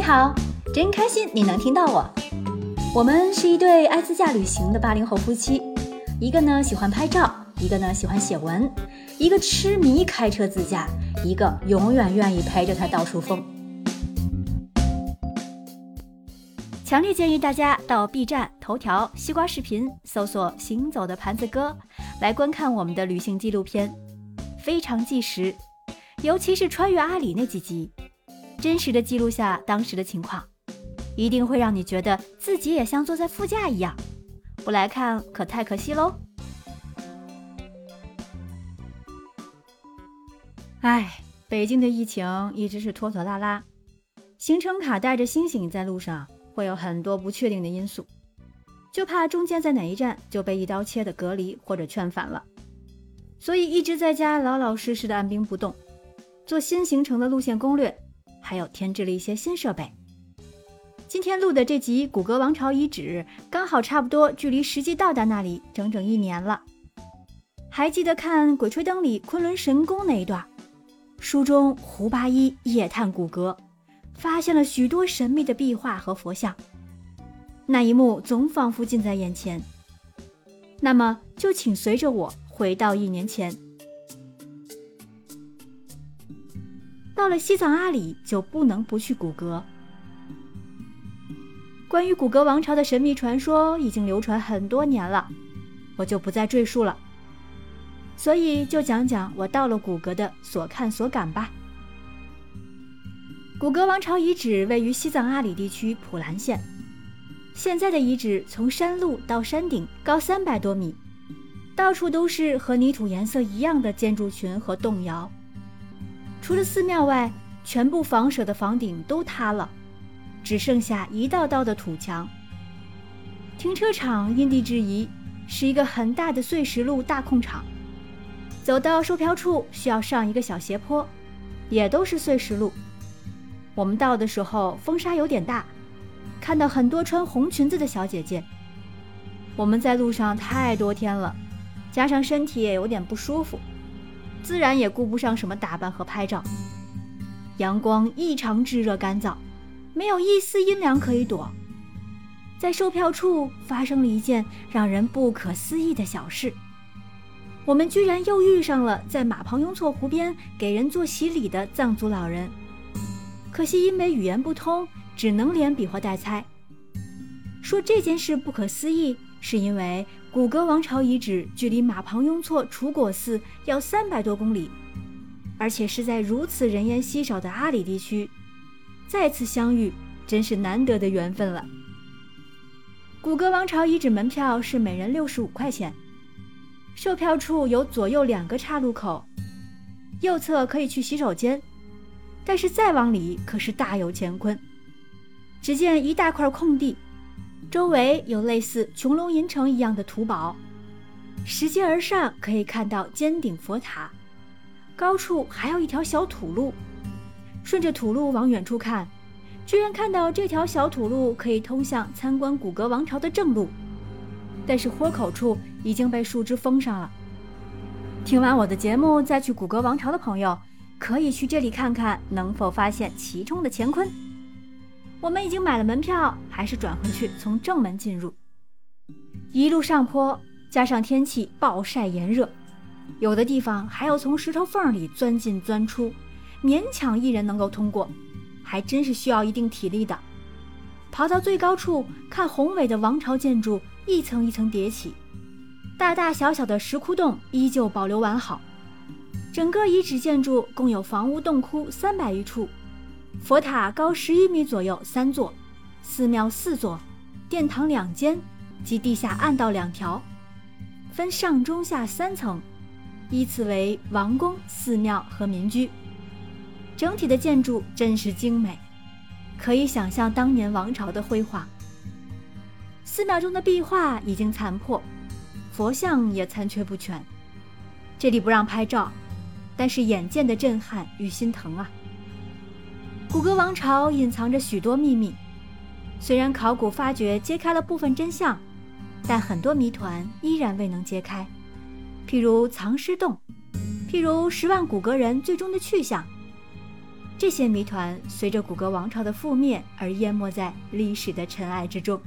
你好，真开心你能听到我。我们是一对爱自驾旅行的八零后夫妻，一个呢喜欢拍照，一个呢喜欢写文，一个痴迷开车自驾，一个永远愿意陪着他到处疯。强烈建议大家到 B 站、头条、西瓜视频搜索“行走的盘子哥”来观看我们的旅行纪录片，非常纪实，尤其是穿越阿里那几集，真实的记录下当时的情况，一定会让你觉得自己也像坐在副驾一样。不来看可太可惜喽！唉，北京的疫情一直是拖拖拉拉，行程卡带着星星在路上。会有很多不确定的因素，就怕中间在哪一站就被一刀切的隔离或者劝返了，所以一直在家老老实实的按兵不动，做新行程的路线攻略，还有添置了一些新设备。今天录的这集古格王朝遗址，刚好差不多距离实际到达那里整整一年了。还记得看《鬼吹灯》里昆仑神宫那一段，书中胡八一夜探古阁。发现了许多神秘的壁画和佛像，那一幕总仿佛近在眼前。那么，就请随着我回到一年前。到了西藏阿里，就不能不去古格。关于古格王朝的神秘传说已经流传很多年了，我就不再赘述了。所以，就讲讲我到了古格的所看所感吧。古格王朝遗址位于西藏阿里地区普兰县。现在的遗址从山路到山顶高三百多米，到处都是和泥土颜色一样的建筑群和洞窑。除了寺庙外，全部房舍的房顶都塌了，只剩下一道道的土墙。停车场因地制宜，是一个很大的碎石路大空场。走到售票处需要上一个小斜坡，也都是碎石路。我们到的时候风沙有点大，看到很多穿红裙子的小姐姐。我们在路上太多天了，加上身体也有点不舒服，自然也顾不上什么打扮和拍照。阳光异常炙热干燥，没有一丝阴凉可以躲。在售票处发生了一件让人不可思议的小事，我们居然又遇上了在马旁雍措湖边给人做洗礼的藏族老人。可惜因为语言不通，只能连比划带猜。说这件事不可思议，是因为古格王朝遗址距离马旁雍措楚果寺要三百多公里，而且是在如此人烟稀少的阿里地区，再次相遇真是难得的缘分了。古格王朝遗址门票是每人六十五块钱，售票处有左右两个岔路口，右侧可以去洗手间。但是再往里可是大有乾坤。只见一大块空地，周围有类似穹窿银城一样的土堡，拾阶而上可以看到尖顶佛塔，高处还有一条小土路。顺着土路往远处看，居然看到这条小土路可以通向参观古格王朝的正路，但是豁口处已经被树枝封上了。听完我的节目再去古格王朝的朋友。可以去这里看看，能否发现其中的乾坤。我们已经买了门票，还是转回去从正门进入。一路上坡，加上天气暴晒炎热，有的地方还要从石头缝里钻进钻出，勉强一人能够通过，还真是需要一定体力的。跑到最高处，看宏伟的王朝建筑一层一层叠起，大大小小的石窟洞依旧保留完好。整个遗址建筑共有房屋洞窟三百余处，佛塔高十一米左右三座，寺庙四座，殿堂两间及地下暗道两条，分上中下三层，依次为王宫、寺庙和民居。整体的建筑真是精美，可以想象当年王朝的辉煌。寺庙中的壁画已经残破，佛像也残缺不全，这里不让拍照。但是眼见的震撼与心疼啊！古格王朝隐藏着许多秘密，虽然考古发掘揭开了部分真相，但很多谜团依然未能揭开。譬如藏尸洞，譬如十万古格人最终的去向。这些谜团随着古格王朝的覆灭而淹没在历史的尘埃之中。